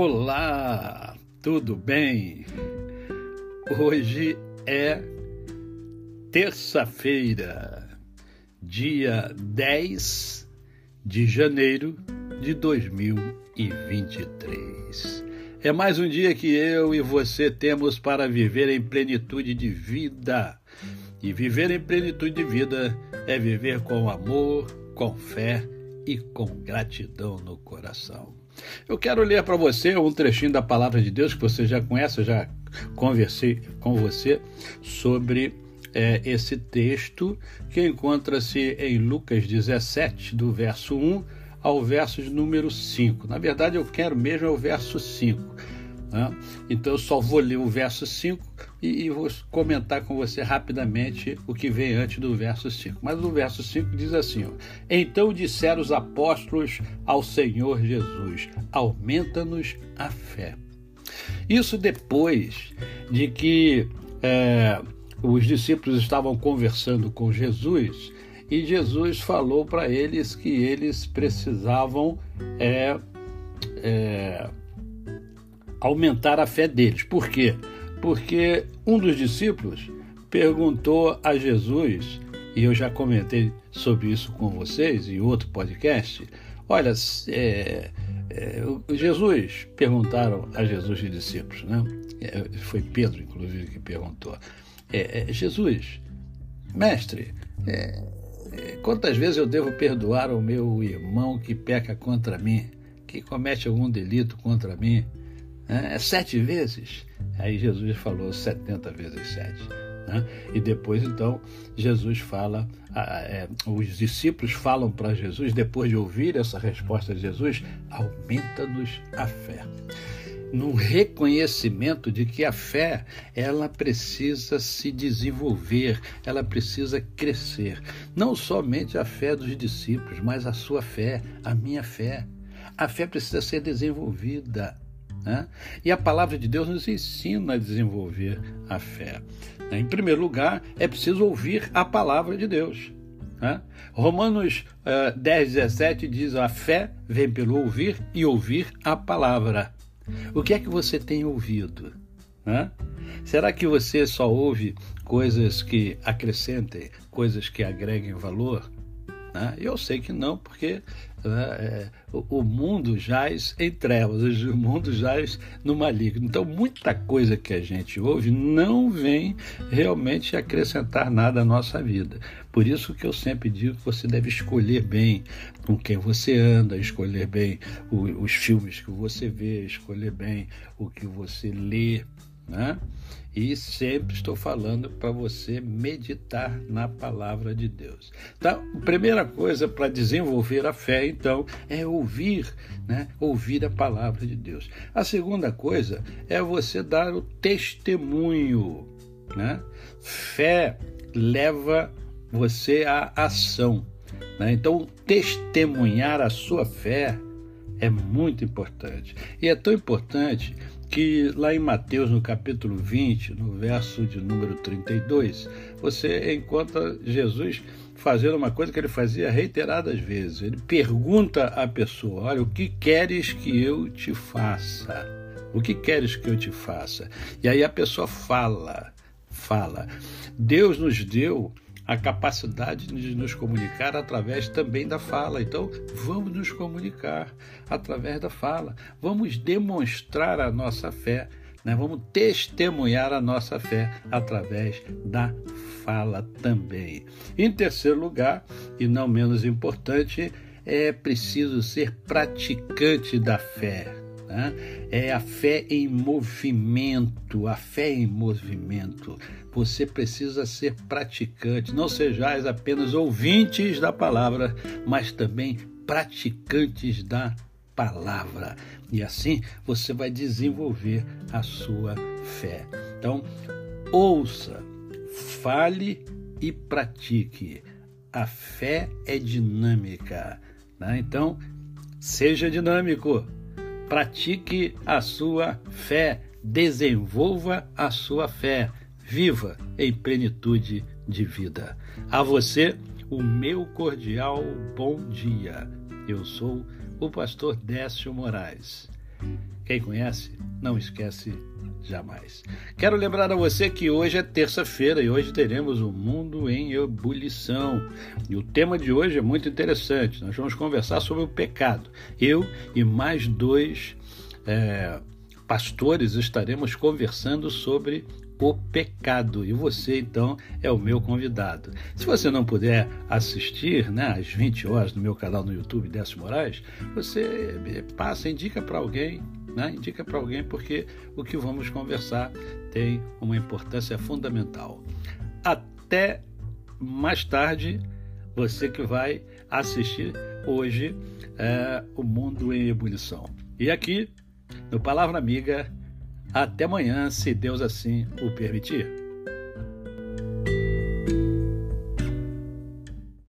Olá, tudo bem? Hoje é terça-feira, dia 10 de janeiro de 2023. É mais um dia que eu e você temos para viver em plenitude de vida. E viver em plenitude de vida é viver com amor, com fé e com gratidão no coração. Eu quero ler para você um trechinho da palavra de Deus que você já conhece, eu já conversei com você sobre é, esse texto que encontra-se em Lucas 17, do verso 1 ao verso número 5. Na verdade, eu quero mesmo é o verso 5 né? Então eu só vou ler o verso 5 e, e, vou comentar com você rapidamente o que vem antes do verso 5. Mas o verso 5 diz assim: ó, Então disseram os apóstolos ao Senhor Jesus: Aumenta-nos a fé. Isso depois de que é, os discípulos estavam conversando com Jesus e Jesus falou para eles que eles precisavam é, é, aumentar a fé deles. Por quê? Porque um dos discípulos perguntou a Jesus, e eu já comentei sobre isso com vocês em outro podcast. Olha, é, é, Jesus, perguntaram a Jesus de discípulos, né? É, foi Pedro, inclusive, que perguntou. É, é, Jesus, mestre, é, quantas vezes eu devo perdoar o meu irmão que peca contra mim, que comete algum delito contra mim? É, sete vezes. Aí Jesus falou 70 vezes sete. Né? E depois, então, Jesus fala, é, os discípulos falam para Jesus, depois de ouvir essa resposta de Jesus, aumenta-nos a fé. No reconhecimento de que a fé, ela precisa se desenvolver, ela precisa crescer. Não somente a fé dos discípulos, mas a sua fé, a minha fé. A fé precisa ser desenvolvida né? E a palavra de Deus nos ensina a desenvolver a fé. Né? Em primeiro lugar, é preciso ouvir a palavra de Deus. Né? Romanos uh, 10, 17 diz: a fé vem pelo ouvir e ouvir a palavra. O que é que você tem ouvido? Né? Será que você só ouve coisas que acrescentem, coisas que agreguem valor? Né? Eu sei que não, porque né, é, o, o, mundo jaz em trevas, o mundo jaz no maligno. Então, muita coisa que a gente ouve não vem realmente acrescentar nada à nossa vida. Por isso que eu sempre digo que você deve escolher bem com quem você anda, escolher bem o, os filmes que você vê, escolher bem o que você lê. Né? E sempre estou falando para você meditar na palavra de Deus. Então, a primeira coisa para desenvolver a fé, então, é ouvir, né? Ouvir a palavra de Deus. A segunda coisa é você dar o testemunho, né? Fé leva você à ação. Né? Então, testemunhar a sua fé é muito importante. E é tão importante que lá em Mateus, no capítulo 20, no verso de número 32, você encontra Jesus fazendo uma coisa que ele fazia reiteradas vezes. Ele pergunta à pessoa: Olha, o que queres que eu te faça? O que queres que eu te faça? E aí a pessoa fala, fala. Deus nos deu a capacidade de nos comunicar através também da fala. Então, vamos nos comunicar através da fala. Vamos demonstrar a nossa fé, né? vamos testemunhar a nossa fé através da fala também. Em terceiro lugar, e não menos importante, é preciso ser praticante da fé. Né? É a fé em movimento, a fé em movimento. Você precisa ser praticante, não sejais apenas ouvintes da palavra, mas também praticantes da palavra. E assim você vai desenvolver a sua fé. Então, ouça, fale e pratique. A fé é dinâmica. Né? Então, seja dinâmico pratique a sua fé, desenvolva a sua fé, viva em plenitude de vida. A você, o meu cordial bom dia. Eu sou o pastor Décio Moraes. Quem conhece, não esquece jamais. Quero lembrar a você que hoje é terça-feira e hoje teremos o um mundo em ebulição. E o tema de hoje é muito interessante. Nós vamos conversar sobre o pecado. Eu e mais dois é, pastores estaremos conversando sobre o pecado. E você, então, é o meu convidado. Se você não puder assistir né, às 20 horas no meu canal no YouTube, Décio Moraes, você eh, passa, indica para alguém, né? indica para alguém, porque o que vamos conversar tem uma importância fundamental. Até mais tarde, você que vai assistir hoje é, O Mundo em Ebulição. E aqui, no Palavra Amiga, até amanhã, se Deus assim o permitir.